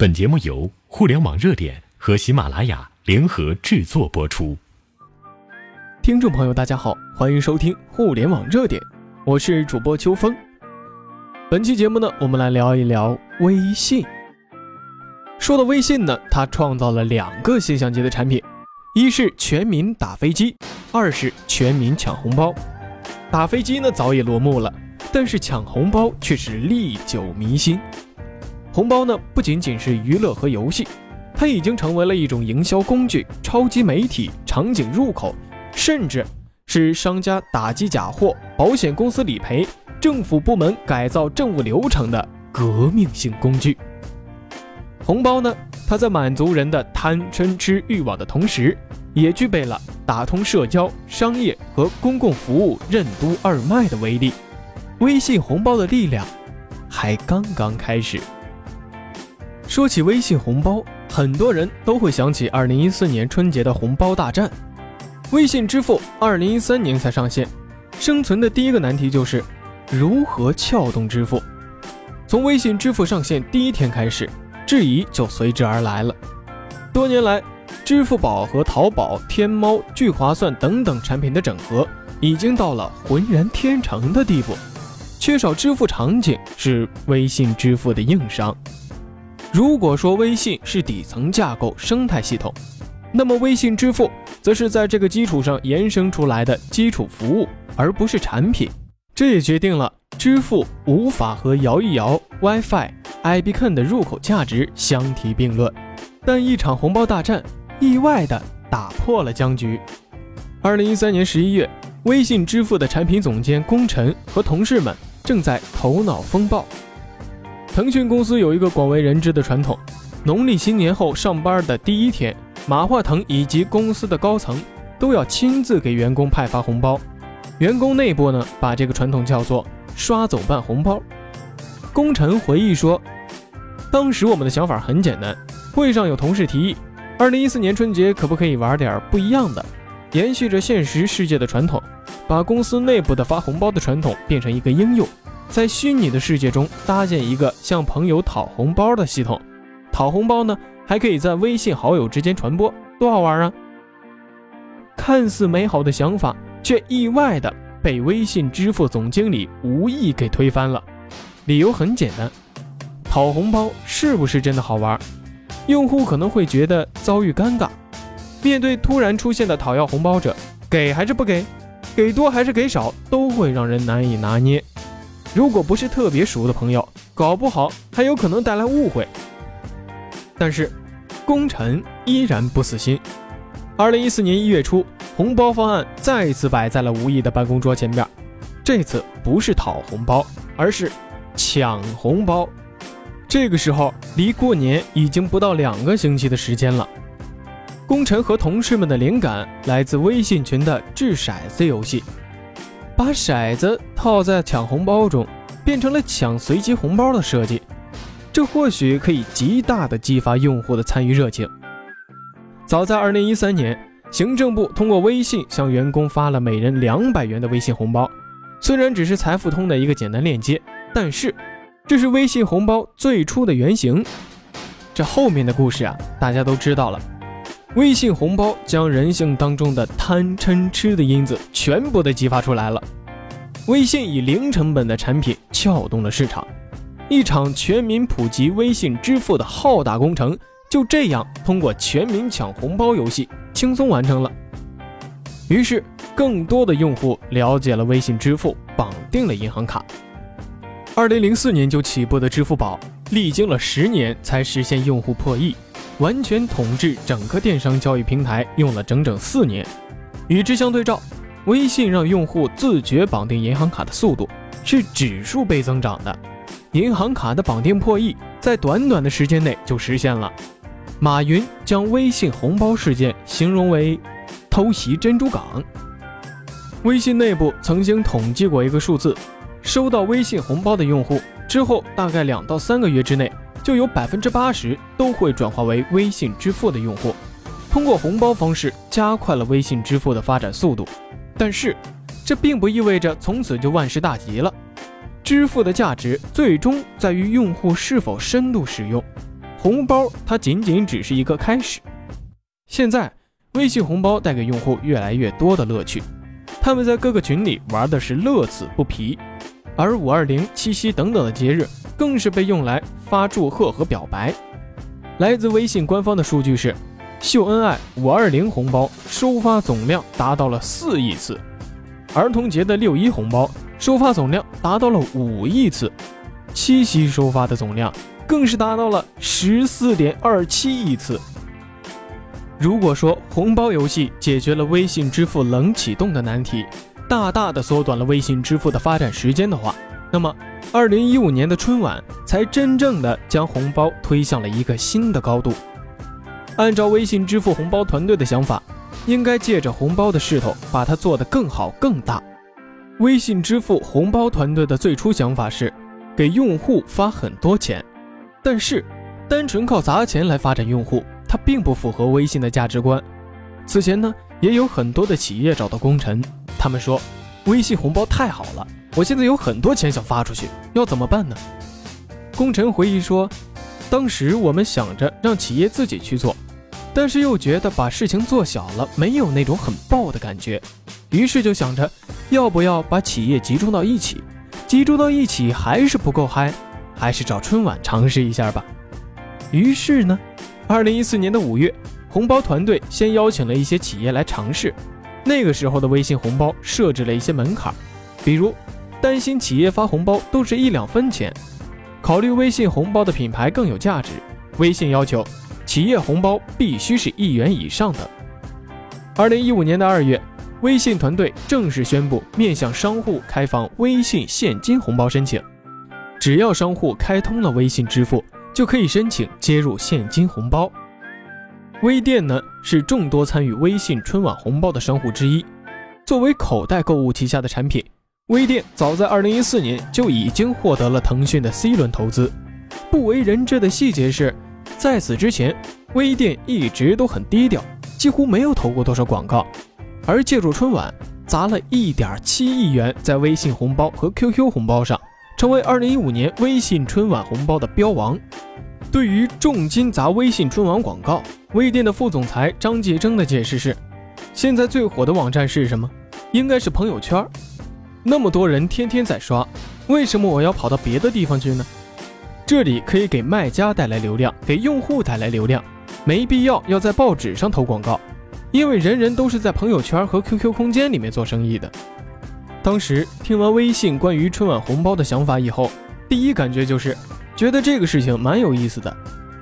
本节目由互联网热点和喜马拉雅联合制作播出。听众朋友，大家好，欢迎收听互联网热点，我是主播秋风。本期节目呢，我们来聊一聊微信。说到微信呢，它创造了两个现象级的产品，一是全民打飞机，二是全民抢红包。打飞机呢早已落幕了，但是抢红包却是历久弥新。红包呢不仅仅是娱乐和游戏，它已经成为了一种营销工具、超级媒体、场景入口，甚至是商家打击假货、保险公司理赔、政府部门改造政务流程的革命性工具。红包呢，它在满足人的贪嗔痴欲望的同时，也具备了打通社交、商业和公共服务任督二脉的威力。微信红包的力量还刚刚开始。说起微信红包，很多人都会想起2014年春节的红包大战。微信支付2013年才上线，生存的第一个难题就是如何撬动支付。从微信支付上线第一天开始，质疑就随之而来了。多年来，支付宝和淘宝、天猫、聚划算等等产品的整合，已经到了浑然天成的地步。缺少支付场景是微信支付的硬伤。如果说微信是底层架构生态系统，那么微信支付则是在这个基础上延伸出来的基础服务，而不是产品。这也决定了支付无法和摇一摇、WiFi、iBeacon 的入口价值相提并论。但一场红包大战意外地打破了僵局。二零一三年十一月，微信支付的产品总监龚晨和同事们正在头脑风暴。腾讯公司有一个广为人知的传统，农历新年后上班的第一天，马化腾以及公司的高层都要亲自给员工派发红包。员工内部呢，把这个传统叫做“刷走办红包”。功臣回忆说，当时我们的想法很简单，会上有同事提议，二零一四年春节可不可以玩点不一样的，延续着现实世界的传统，把公司内部的发红包的传统变成一个应用。在虚拟的世界中搭建一个向朋友讨红包的系统，讨红包呢还可以在微信好友之间传播，多好玩啊！看似美好的想法，却意外的被微信支付总经理吴毅给推翻了。理由很简单，讨红包是不是真的好玩？用户可能会觉得遭遇尴尬，面对突然出现的讨要红包者，给还是不给，给多还是给少，都会让人难以拿捏。如果不是特别熟的朋友，搞不好还有可能带来误会。但是，功臣依然不死心。二零一四年一月初，红包方案再次摆在了吴毅的办公桌前边。这次不是讨红包，而是抢红包。这个时候离过年已经不到两个星期的时间了。功臣和同事们的灵感来自微信群的掷骰子游戏。把骰子套在抢红包中，变成了抢随机红包的设计，这或许可以极大的激发用户的参与热情。早在二零一三年，行政部通过微信向员工发了每人两百元的微信红包，虽然只是财付通的一个简单链接，但是这是微信红包最初的原型。这后面的故事啊，大家都知道了。微信红包将人性当中的贪嗔痴的因子全部都激发出来了。微信以零成本的产品撬动了市场，一场全民普及微信支付的浩大工程就这样通过全民抢红包游戏轻松完成了。于是，更多的用户了解了微信支付，绑定了银行卡。二零零四年就起步的支付宝，历经了十年才实现用户破亿。完全统治整个电商交易平台用了整整四年，与之相对照，微信让用户自觉绑定银行卡的速度是指数倍增长的，银行卡的绑定破亿在短短的时间内就实现了。马云将微信红包事件形容为偷袭珍珠港。微信内部曾经统计过一个数字，收到微信红包的用户之后，大概两到三个月之内。就有百分之八十都会转化为微信支付的用户，通过红包方式加快了微信支付的发展速度。但是，这并不意味着从此就万事大吉了。支付的价值最终在于用户是否深度使用。红包它仅仅只是一个开始。现在，微信红包带给用户越来越多的乐趣，他们在各个群里玩的是乐此不疲。而五二零、七夕等等的节日，更是被用来发祝贺和表白。来自微信官方的数据是，秀恩爱五二零红包收发总量达到了四亿次，儿童节的六一红包收发总量达到了五亿次，七夕收发的总量更是达到了十四点二七亿次。如果说红包游戏解决了微信支付冷启动的难题，大大的缩短了微信支付的发展时间的话，那么，二零一五年的春晚才真正的将红包推向了一个新的高度。按照微信支付红包团队的想法，应该借着红包的势头，把它做得更好更大。微信支付红包团队的最初想法是给用户发很多钱，但是单纯靠砸钱来发展用户，它并不符合微信的价值观。此前呢，也有很多的企业找到功臣。他们说，微信红包太好了，我现在有很多钱想发出去，要怎么办呢？功臣回忆说，当时我们想着让企业自己去做，但是又觉得把事情做小了没有那种很爆的感觉，于是就想着要不要把企业集中到一起，集中到一起还是不够嗨，还是找春晚尝试一下吧。于是呢，二零一四年的五月，红包团队先邀请了一些企业来尝试。那个时候的微信红包设置了一些门槛，比如担心企业发红包都是一两分钱，考虑微信红包的品牌更有价值，微信要求企业红包必须是一元以上的。二零一五年的二月，微信团队正式宣布面向商户开放微信现金红包申请，只要商户开通了微信支付，就可以申请接入现金红包。微店呢是众多参与微信春晚红包的商户之一。作为口袋购物旗下的产品，微店早在2014年就已经获得了腾讯的 C 轮投资。不为人知的细节是，在此之前，微店一直都很低调，几乎没有投过多少广告。而借助春晚，砸了一点七亿元在微信红包和 QQ 红包上，成为2015年微信春晚红包的标王。对于重金砸微信春晚广告，微店的副总裁张继征的解释是：现在最火的网站是什么？应该是朋友圈。那么多人天天在刷，为什么我要跑到别的地方去呢？这里可以给卖家带来流量，给用户带来流量，没必要要在报纸上投广告，因为人人都是在朋友圈和 QQ 空间里面做生意的。当时听完微信关于春晚红包的想法以后，第一感觉就是。觉得这个事情蛮有意思的，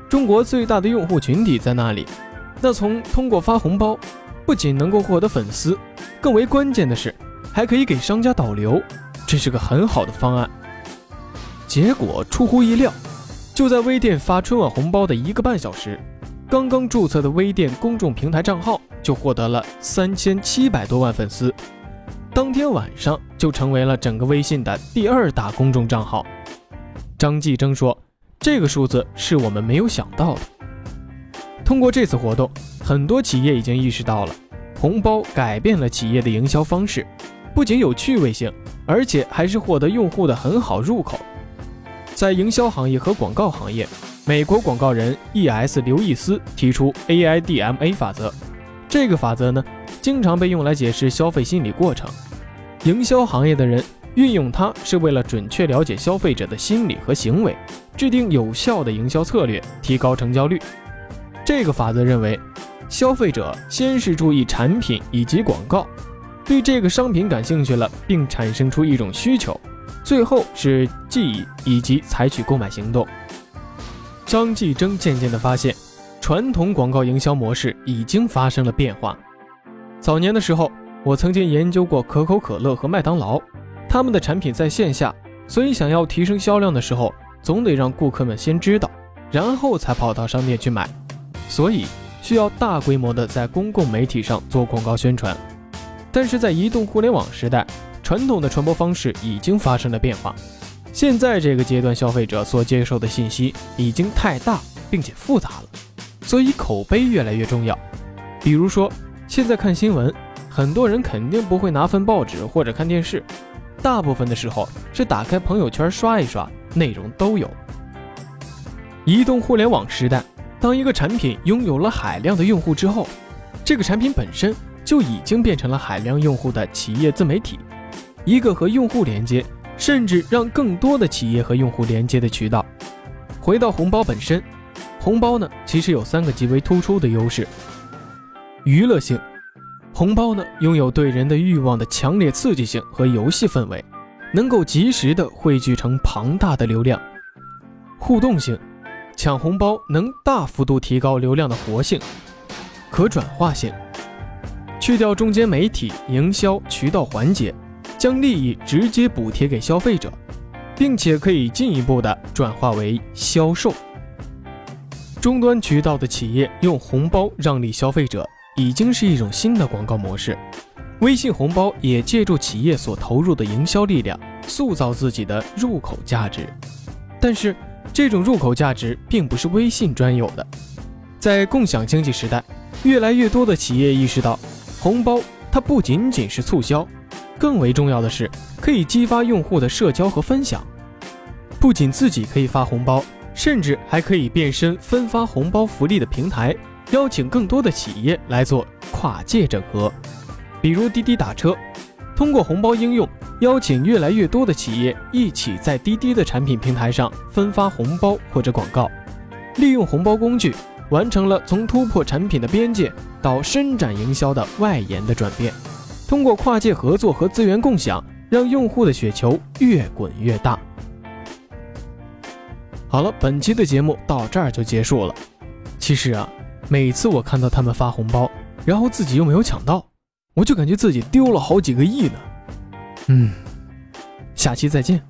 中国最大的用户群体在那里，那从通过发红包，不仅能够获得粉丝，更为关键的是，还可以给商家导流，这是个很好的方案。结果出乎意料，就在微店发春晚红包的一个半小时，刚刚注册的微店公众平台账号就获得了三千七百多万粉丝，当天晚上就成为了整个微信的第二大公众账号。张继征说：“这个数字是我们没有想到的。通过这次活动，很多企业已经意识到了，红包改变了企业的营销方式，不仅有趣味性，而且还是获得用户的很好入口。在营销行业和广告行业，美国广告人 E.S. 刘易斯提出 A.I.D.M.A 法则，这个法则呢，经常被用来解释消费心理过程。营销行业的人。”运用它是为了准确了解消费者的心理和行为，制定有效的营销策略，提高成交率。这个法则认为，消费者先是注意产品以及广告，对这个商品感兴趣了，并产生出一种需求，最后是记忆以及采取购买行动。张继征渐渐地发现，传统广告营销模式已经发生了变化。早年的时候，我曾经研究过可口可乐和麦当劳。他们的产品在线下，所以想要提升销量的时候，总得让顾客们先知道，然后才跑到商店去买，所以需要大规模的在公共媒体上做广告宣传。但是在移动互联网时代，传统的传播方式已经发生了变化。现在这个阶段，消费者所接受的信息已经太大并且复杂了，所以口碑越来越重要。比如说，现在看新闻，很多人肯定不会拿份报纸或者看电视。大部分的时候是打开朋友圈刷一刷，内容都有。移动互联网时代，当一个产品拥有了海量的用户之后，这个产品本身就已经变成了海量用户的企业自媒体，一个和用户连接，甚至让更多的企业和用户连接的渠道。回到红包本身，红包呢其实有三个极为突出的优势：娱乐性，红包呢拥有对人的欲望的强烈刺激性和游戏氛围，能够及时的汇聚成庞大的流量；互动性。抢红包能大幅度提高流量的活性，可转化性，去掉中间媒体营销渠道环节，将利益直接补贴给消费者，并且可以进一步的转化为销售。终端渠道的企业用红包让利消费者，已经是一种新的广告模式。微信红包也借助企业所投入的营销力量，塑造自己的入口价值，但是。这种入口价值并不是微信专有的，在共享经济时代，越来越多的企业意识到，红包它不仅仅是促销，更为重要的是可以激发用户的社交和分享。不仅自己可以发红包，甚至还可以变身分发红包福利的平台，邀请更多的企业来做跨界整合，比如滴滴打车，通过红包应用。邀请越来越多的企业一起在滴滴的产品平台上分发红包或者广告，利用红包工具完成了从突破产品的边界到伸展营销的外延的转变。通过跨界合作和资源共享，让用户的雪球越滚越大。好了，本期的节目到这儿就结束了。其实啊，每次我看到他们发红包，然后自己又没有抢到，我就感觉自己丢了好几个亿呢。嗯，下期再见。